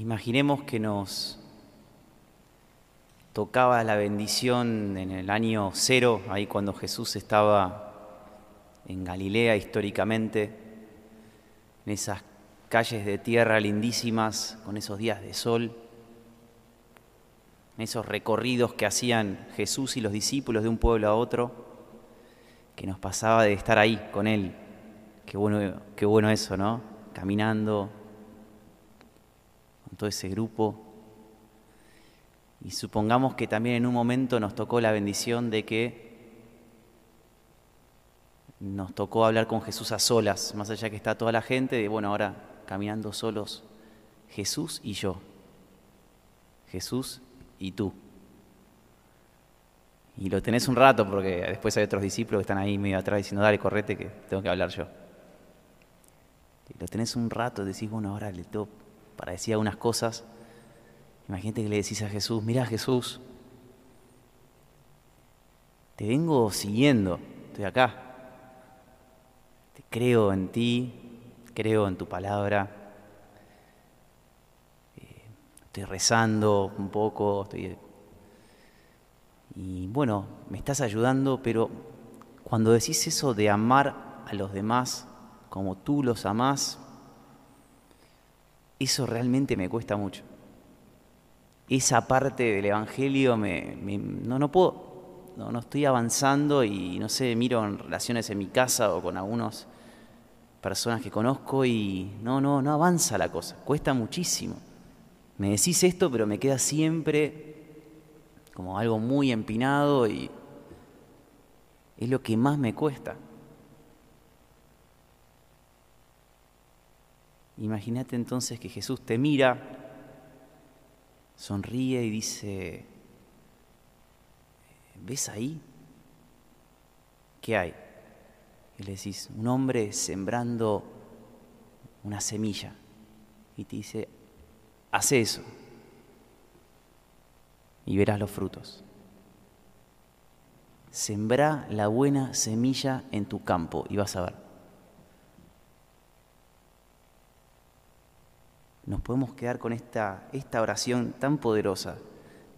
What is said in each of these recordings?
Imaginemos que nos tocaba la bendición en el año cero, ahí cuando Jesús estaba en Galilea históricamente, en esas calles de tierra lindísimas, con esos días de sol, en esos recorridos que hacían Jesús y los discípulos de un pueblo a otro, que nos pasaba de estar ahí con Él. Qué bueno, qué bueno eso, ¿no? Caminando todo ese grupo y supongamos que también en un momento nos tocó la bendición de que nos tocó hablar con Jesús a solas, más allá que está toda la gente, de bueno, ahora caminando solos, Jesús y yo, Jesús y tú. Y lo tenés un rato porque después hay otros discípulos que están ahí medio atrás diciendo, dale, correte que tengo que hablar yo. Y lo tenés un rato, decís, bueno, ahora le tengo para decir algunas cosas Imagínate que le decís a Jesús, mira Jesús, te vengo siguiendo, estoy acá. Te creo en ti, creo en tu palabra. Eh, estoy rezando un poco, y bueno, me estás ayudando, pero cuando decís eso de amar a los demás como tú los amás, eso realmente me cuesta mucho esa parte del Evangelio me, no, no puedo, no, no, estoy avanzando y no sé, miro en relaciones en mi casa o con algunas personas que conozco y no, no, no avanza la cosa, cuesta muchísimo. Me decís esto, pero me queda siempre como algo muy empinado y es lo que más me cuesta. Imagínate entonces que Jesús te mira sonríe y dice, ¿ves ahí? ¿Qué hay? Y le decís, un hombre sembrando una semilla. Y te dice, haz eso. Y verás los frutos. Sembrá la buena semilla en tu campo y vas a ver. Nos podemos quedar con esta, esta oración tan poderosa.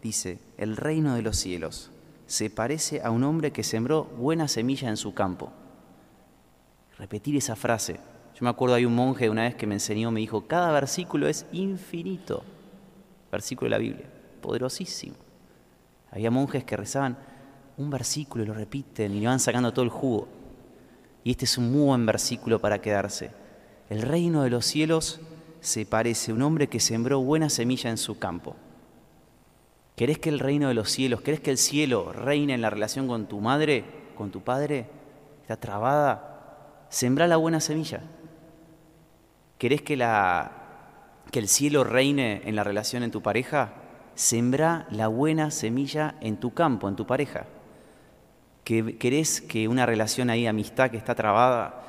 Dice, el reino de los cielos se parece a un hombre que sembró buena semilla en su campo. Repetir esa frase. Yo me acuerdo, hay un monje una vez que me enseñó, me dijo, cada versículo es infinito. Versículo de la Biblia, poderosísimo. Había monjes que rezaban un versículo y lo repiten y le van sacando todo el jugo. Y este es un muy buen versículo para quedarse. El reino de los cielos se parece a un hombre que sembró buena semilla en su campo. ¿Querés que el reino de los cielos, querés que el cielo reine en la relación con tu madre, con tu padre? ¿Está trabada? Sembrá la buena semilla. ¿Querés que, la, que el cielo reine en la relación en tu pareja? Sembrá la buena semilla en tu campo, en tu pareja. ¿Querés que una relación ahí, amistad que está trabada,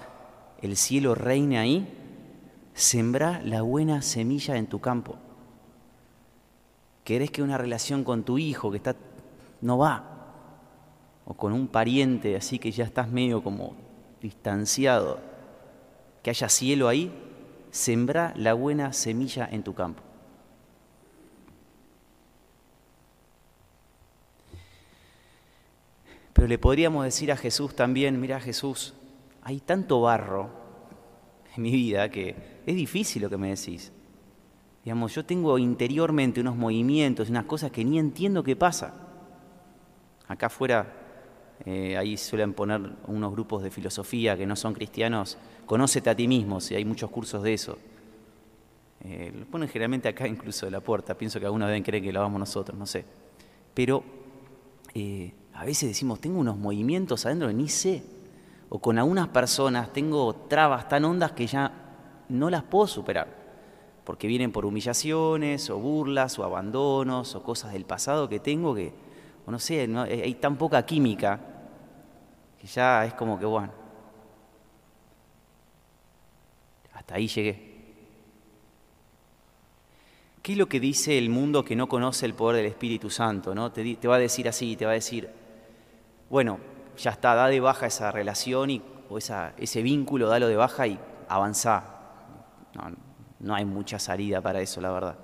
el cielo reine ahí? Sembra la buena semilla en tu campo. ¿Querés que una relación con tu hijo que está no va? O con un pariente así que ya estás medio como distanciado, que haya cielo ahí, sembra la buena semilla en tu campo. Pero le podríamos decir a Jesús también, mira Jesús, hay tanto barro en mi vida que es difícil lo que me decís. Digamos, yo tengo interiormente unos movimientos, unas cosas que ni entiendo qué pasa. Acá afuera, eh, ahí suelen poner unos grupos de filosofía que no son cristianos, conócete a ti mismo, si hay muchos cursos de eso. Eh, lo ponen generalmente acá incluso de la puerta, pienso que algunos deben creer que lo hagamos nosotros, no sé. Pero eh, a veces decimos, tengo unos movimientos adentro que ni sé. O con algunas personas tengo trabas tan hondas que ya no las puedo superar, porque vienen por humillaciones o burlas o abandonos o cosas del pasado que tengo que, o no sé, hay tan poca química que ya es como que, bueno, hasta ahí llegué. ¿Qué es lo que dice el mundo que no conoce el poder del Espíritu Santo? ¿no? Te, va a decir así, te va a decir, bueno, ya está, da de baja esa relación y, o esa, ese vínculo, dalo de baja y avanzá, no, no hay mucha salida para eso, la verdad.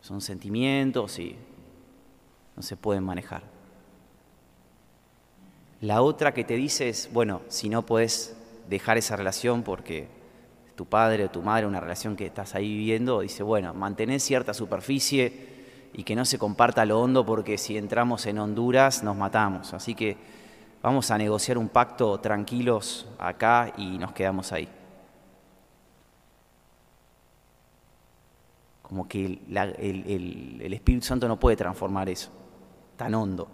son sentimientos y no se pueden manejar. La otra que te dice es, bueno, si no puedes dejar esa relación porque tu padre o tu madre, una relación que estás ahí viviendo, dice, bueno, mantener cierta superficie y que no se comparta lo hondo porque si entramos en Honduras nos matamos. Así que vamos a negociar un pacto tranquilos acá y nos quedamos ahí. Como que el, Espíritu Santo no puede transformar eso, tan hondo.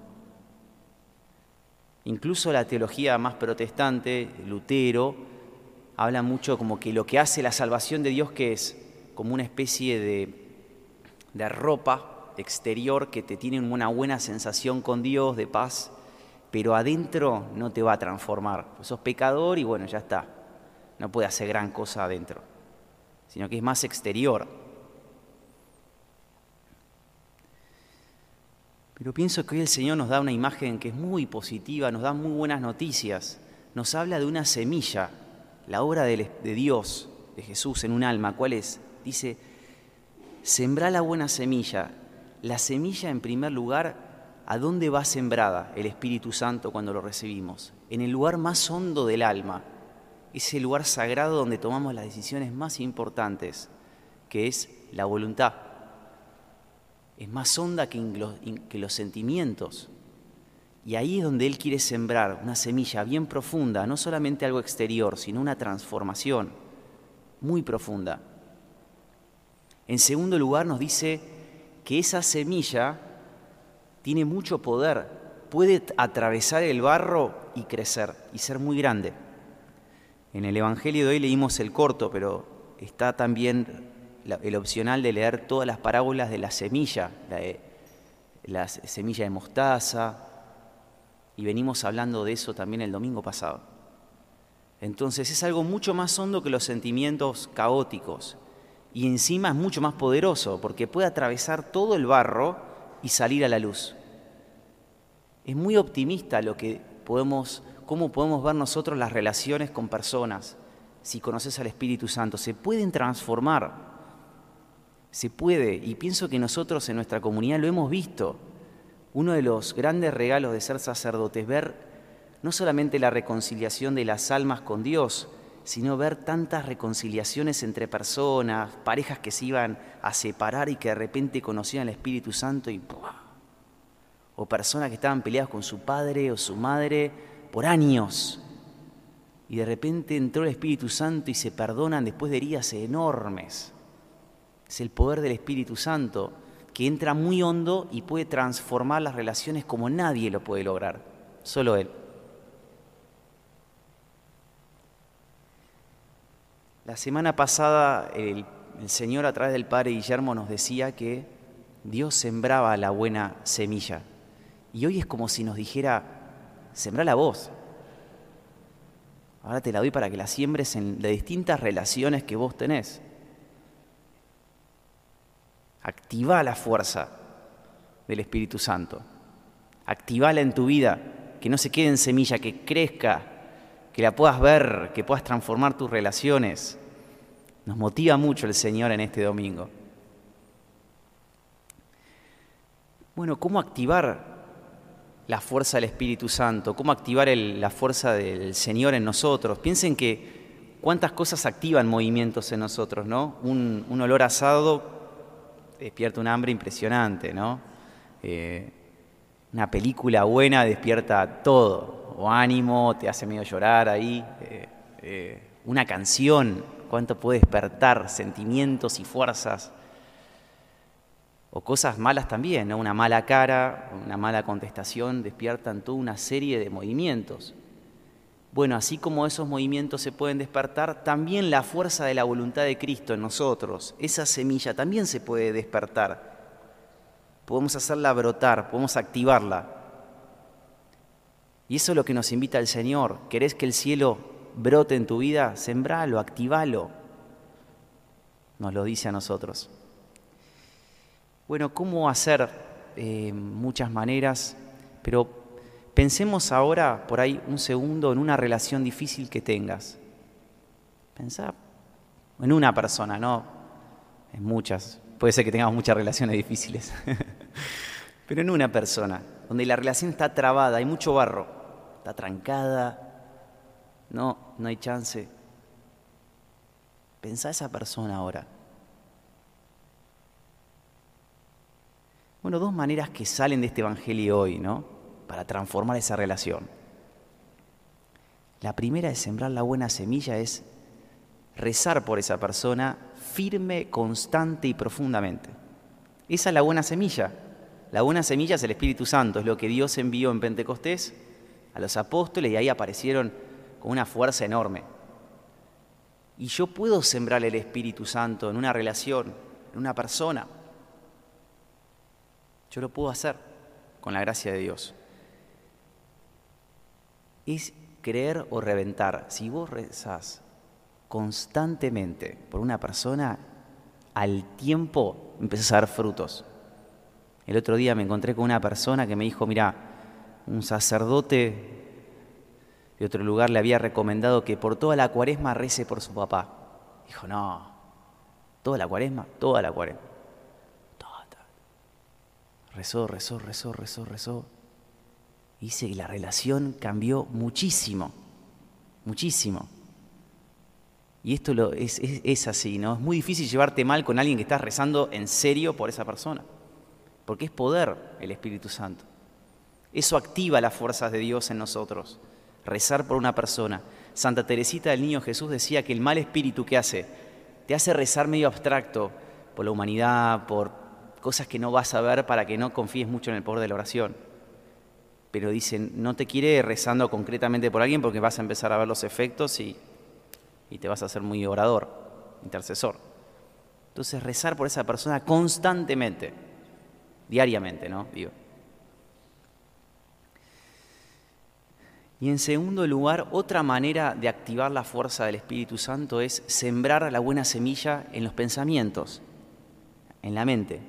Incluso la teología más protestante, Lutero, habla mucho como que lo que hace la salvación de Dios que es como una especie de, de ropa exterior que te tiene una buena sensación con Dios, de paz, pero adentro no te va a transformar. sos pecador y bueno, ya está. No puede hacer gran cosa adentro, sino que es más exterior. Pero pienso que hoy el Señor nos da una imagen que es muy positiva, nos da muy buenas noticias, nos habla de una semilla, la obra de, Dios, de Jesús en un alma. ¿Cuál es? Dice, sembra la buena semilla. La semilla, en primer lugar, ¿a dónde va sembrada el Espíritu Santo cuando lo recibimos? En el lugar más hondo del alma, ese lugar sagrado donde tomamos las decisiones más importantes, que es la voluntad es más honda que los, sentimientos. Y ahí es donde Él quiere sembrar una semilla bien profunda, no solamente algo exterior, sino una transformación muy profunda. En segundo lugar nos dice que esa semilla tiene mucho poder, puede atravesar el barro y crecer y ser muy grande. En el Evangelio de hoy leímos el corto, pero está también el opcional de leer todas las parábolas de la semilla, la, semilla de mostaza, y venimos hablando de eso también el domingo pasado. Entonces es algo mucho más hondo que los sentimientos caóticos y encima es mucho más poderoso porque puede atravesar todo el barro y salir a la luz. Es muy optimista lo que podemos, cómo podemos ver nosotros las relaciones con personas. Si conoces al Espíritu Santo, se pueden transformar se puede, y pienso que nosotros en nuestra comunidad lo hemos visto. Uno de los grandes regalos de ser sacerdotes, ver no solamente la reconciliación de las almas con Dios, sino ver tantas reconciliaciones entre personas, parejas que se iban a separar y que de repente conocían el Espíritu Santo y o personas que estaban peleadas con su padre o su madre por años y de repente entró el Espíritu Santo y se perdonan después de heridas enormes. Es el poder del Espíritu Santo que entra muy hondo y puede transformar las relaciones como nadie lo puede lograr, solo Él. La semana pasada el, Señor a través del Padre Guillermo nos decía que Dios sembraba la buena semilla. Y hoy es como si nos dijera, sembra la voz. Ahora te la doy para que la siembres en las distintas relaciones que vos tenés. Activa la fuerza del Espíritu Santo. Activala en tu vida, que no se quede en semilla, que crezca, que la puedas ver, que puedas transformar tus relaciones. Nos motiva mucho el Señor en este domingo. Bueno, ¿cómo activar la fuerza del Espíritu Santo? ¿Cómo activar la fuerza del Señor en nosotros? Piensen que cuántas cosas activan movimientos en nosotros, ¿no? Un, un olor asado despierta un hambre impresionante, ¿no? Eh, una película buena despierta todo, o ánimo, te hace medio llorar ahí. Eh, eh, una canción, cuánto puede despertar sentimientos y fuerzas. O cosas malas también, ¿no? Una mala cara, una mala contestación despiertan toda una serie de movimientos. Bueno, así como esos movimientos se pueden despertar, también la fuerza de la voluntad de Cristo en nosotros, esa semilla también se puede despertar. Podemos hacerla brotar, podemos activarla. Y eso es lo que nos invita el Señor. ¿Querés que el cielo brote en tu vida? Sembralo, activalo. Nos lo dice a nosotros. Bueno, ¿cómo hacer? Eh, muchas maneras, pero Pensemos ahora, por ahí, un segundo en una relación difícil que tengas. Pensá en una persona, no en muchas, Puede ser que tengamos muchas relaciones difíciles. Pero en una persona, donde la relación está trabada, hay mucho barro, está trancada, no, no hay chance. Pensá esa persona ahora. Bueno, dos maneras que salen de este Evangelio hoy, ¿no? Para transformar esa relación. La primera de sembrar la buena semilla es rezar por esa persona firme, constante y profundamente. Esa es la buena semilla. La buena semilla es el Espíritu Santo, es lo que Dios envió en Pentecostés a los apóstoles y ahí aparecieron con una fuerza enorme. Y yo puedo sembrar el Espíritu Santo en una relación, en una persona. Yo lo puedo hacer con la gracia de Dios. Es creer o reventar. Si vos rezás constantemente por una persona, al tiempo empezás a dar frutos. El otro día me encontré con una persona que me dijo, mira, un sacerdote de otro lugar le había recomendado que por toda la cuaresma rece por su papá. Dijo, no, toda la cuaresma, toda la cuaresma. Rezó, rezó, rezó, rezó, rezó. Dice que la relación cambió muchísimo, muchísimo. Y esto lo, es, es, así, ¿no? Es muy difícil llevarte mal con alguien que estás rezando en serio por esa persona, porque es poder el Espíritu Santo. Eso activa las fuerzas de Dios en nosotros, rezar por una persona. Santa Teresita del Niño Jesús decía que el mal espíritu que hace, te hace rezar medio abstracto por la humanidad, por cosas que no vas a ver para que no confíes mucho en el poder de la oración. Pero dicen, no te quiere rezando concretamente por alguien porque vas a empezar a ver los efectos y y te vas a hacer muy orador, intercesor. Entonces rezar por esa persona constantemente, diariamente, ¿no? Digo. Y en segundo lugar, otra manera de activar la fuerza del Espíritu Santo es sembrar la buena semilla en los pensamientos, en la mente.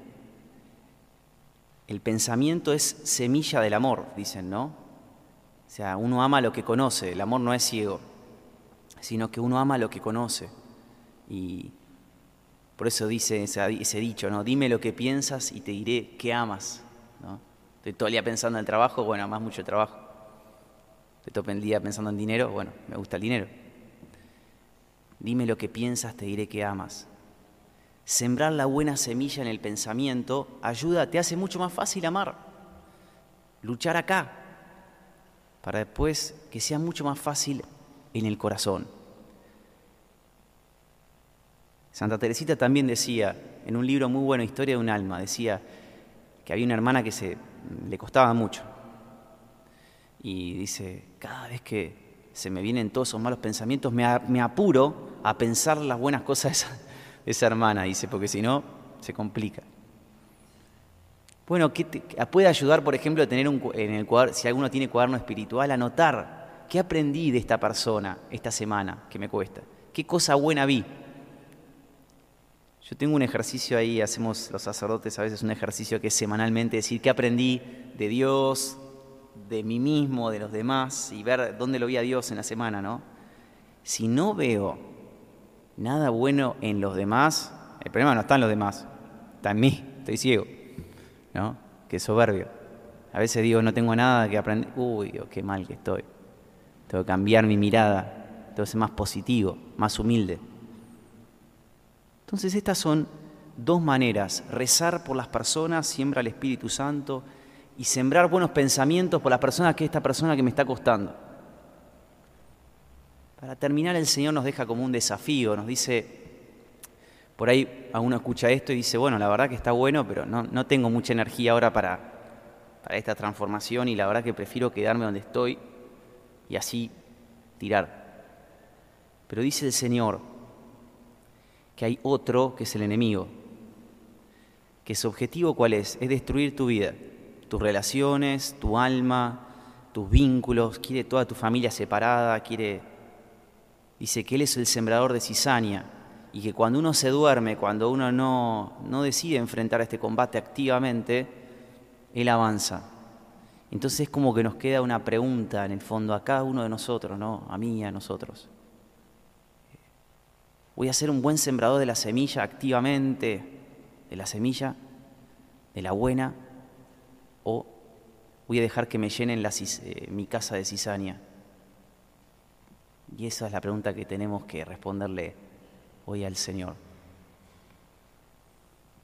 El pensamiento es semilla del amor, dicen, ¿no? O sea, uno ama lo que conoce, el amor no es ciego sino que uno ama lo que conoce. Y por eso dice ese, dicho, ¿no? Dime lo que piensas y te diré qué amas. Estoy todo el día pensando en el trabajo, bueno, amas mucho trabajo. Estoy todo el día pensando en dinero, bueno, me gusta el dinero. Dime lo que piensas, te diré qué amas. Sembrar la buena semilla en el pensamiento ayuda, te hace mucho más fácil amar. Luchar acá, para después que sea mucho más fácil en el corazón. Santa Teresita también decía, en un libro muy bueno, Historia de un alma, decía que había una hermana que se, le costaba mucho. Y dice, cada vez que se me vienen todos esos malos pensamientos, me, apuro a pensar las buenas cosas esa, hermana, dice, porque si no, se complica. Bueno, ¿qué puede ayudar, por ejemplo, a tener un, en el cuaderno, si alguno tiene cuaderno espiritual, anotar ¿Qué aprendí de esta persona esta semana que me cuesta? ¿Qué cosa buena vi? Yo tengo un ejercicio ahí, hacemos los sacerdotes a veces un ejercicio que es semanalmente decir qué aprendí de Dios, de mí mismo, de los demás y ver dónde lo vi a Dios en la semana, ¿no? Si no veo nada bueno en los demás, el problema no está en los demás, está en mí, estoy ciego, ¿no? Qué soberbio. A veces digo, no tengo nada que aprender, uy, qué mal que estoy. Tengo que cambiar mi mirada, tengo que ser más positivo, más humilde. Entonces estas son dos maneras, rezar por las personas, siembra el Espíritu Santo, y sembrar buenos pensamientos por las personas que esta persona que me está costando. Para terminar, el Señor nos deja como un desafío, nos dice, por ahí a uno escucha esto y dice, bueno, la verdad que está bueno, pero no, no tengo mucha energía ahora para, para esta transformación y la verdad que prefiero quedarme donde estoy y así tirar. Pero dice el Señor que hay otro que es el enemigo, que su objetivo cuál es? Es destruir tu vida, tus relaciones, tu alma, tus vínculos, quiere toda tu familia separada, quiere... Dice que Él es el sembrador de cizaña y que cuando uno se duerme, cuando uno no, decide enfrentar este combate activamente, Él avanza. Entonces es como que nos queda una pregunta en el fondo a cada uno de nosotros, ¿no? A mí a nosotros. ¿Voy a ser un buen sembrador de la semilla activamente de la semilla, de la buena, o voy a dejar que me llenen eh, mi casa de cizaña. Y esa es la pregunta que tenemos que responderle hoy al Señor.